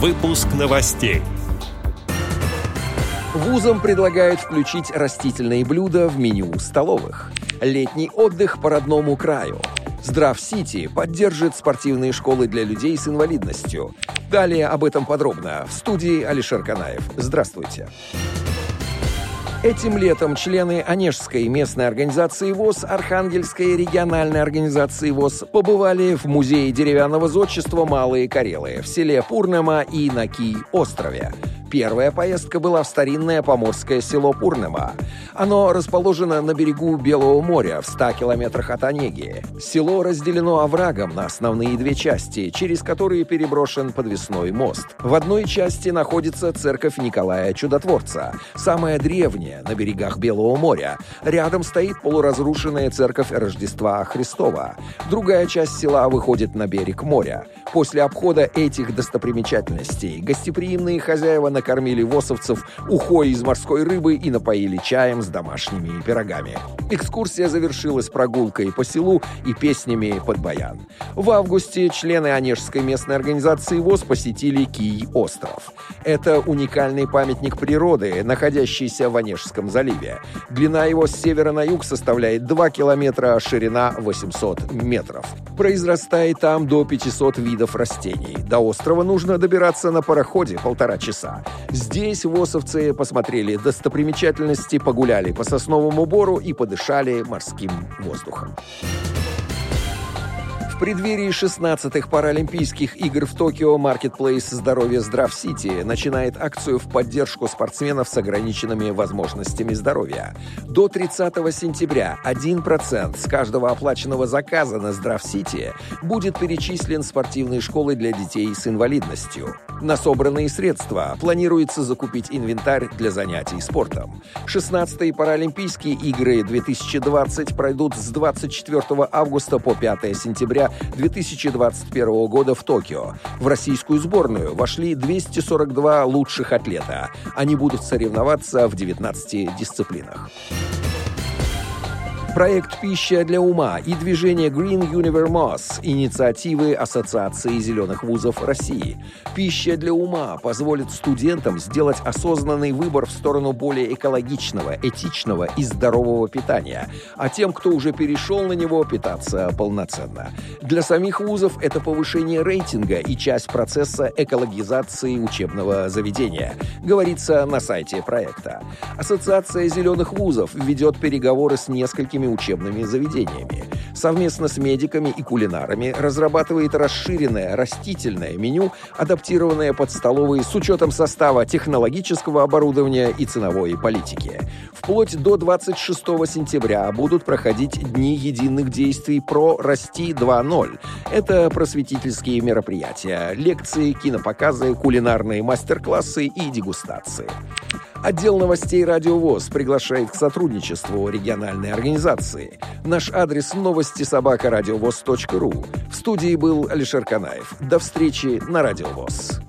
Выпуск новостей. Вузам предлагают включить растительные блюда в меню столовых. Летний отдых по родному краю. Здрав-Сити поддержит спортивные школы для людей с инвалидностью. Далее об этом подробно в студии Алишер Канаев. Здравствуйте. Этим летом члены Онежской местной организации ВОЗ, Архангельской региональной организации ВОЗ побывали в музее деревянного зодчества «Малые Карелы» в селе Пурнема и на Кий-острове. Первая поездка была в старинное поморское село Пурнема. Оно расположено на берегу Белого моря в 100 километрах от Онеги. Село разделено оврагом на основные две части, через которые переброшен подвесной мост. В одной части находится церковь Николая Чудотворца, самая древняя на берегах Белого моря. Рядом стоит полуразрушенная церковь Рождества Христова. Другая часть села выходит на берег моря. После обхода этих достопримечательностей гостеприимные хозяева накормили восовцев ухой из морской рыбы и напоили чаем с домашними пирогами. Экскурсия завершилась прогулкой по селу и песнями под баян. В августе члены Онежской местной организации ВОЗ посетили Кий-остров. Это уникальный памятник природы, находящийся в Онежском заливе. Длина его с севера на юг составляет 2 километра, а ширина 800 метров. Произрастает там до 500 видов растений. До острова нужно добираться на пароходе полтора часа. Здесь восовцы посмотрели достопримечательности, погуляли по сосновому бору и подышали морским воздухом. В преддверии 16-х Паралимпийских игр в Токио Marketplace Здоровье Здрав Сити начинает акцию в поддержку спортсменов с ограниченными возможностями здоровья. До 30 сентября 1% с каждого оплаченного заказа на Здрав Сити будет перечислен в спортивные школы для детей с инвалидностью. На собранные средства планируется закупить инвентарь для занятий спортом. 16-е Паралимпийские игры 2020 пройдут с 24 августа по 5 сентября 2021 года в Токио. В российскую сборную вошли 242 лучших атлета. Они будут соревноваться в 19 дисциплинах. Проект «Пища для ума» и движение Green Universe – инициативы Ассоциации зеленых вузов России. «Пища для ума» позволит студентам сделать осознанный выбор в сторону более экологичного, этичного и здорового питания, а тем, кто уже перешел на него, питаться полноценно. Для самих вузов это повышение рейтинга и часть процесса экологизации учебного заведения, говорится на сайте проекта. Ассоциация зеленых вузов ведет переговоры с несколькими учебными заведениями. Совместно с медиками и кулинарами разрабатывает расширенное растительное меню, адаптированное под столовые с учетом состава технологического оборудования и ценовой политики. Вплоть до 26 сентября будут проходить Дни единых действий про «Расти 2.0». Это просветительские мероприятия, лекции, кинопоказы, кулинарные мастер-классы и дегустации. Отдел новостей «Радио ВОЗ» приглашает к сотрудничеству региональной организации. Наш адрес новости собака. В студии был Алишер Канаев. До встречи на «Радио ВОЗ».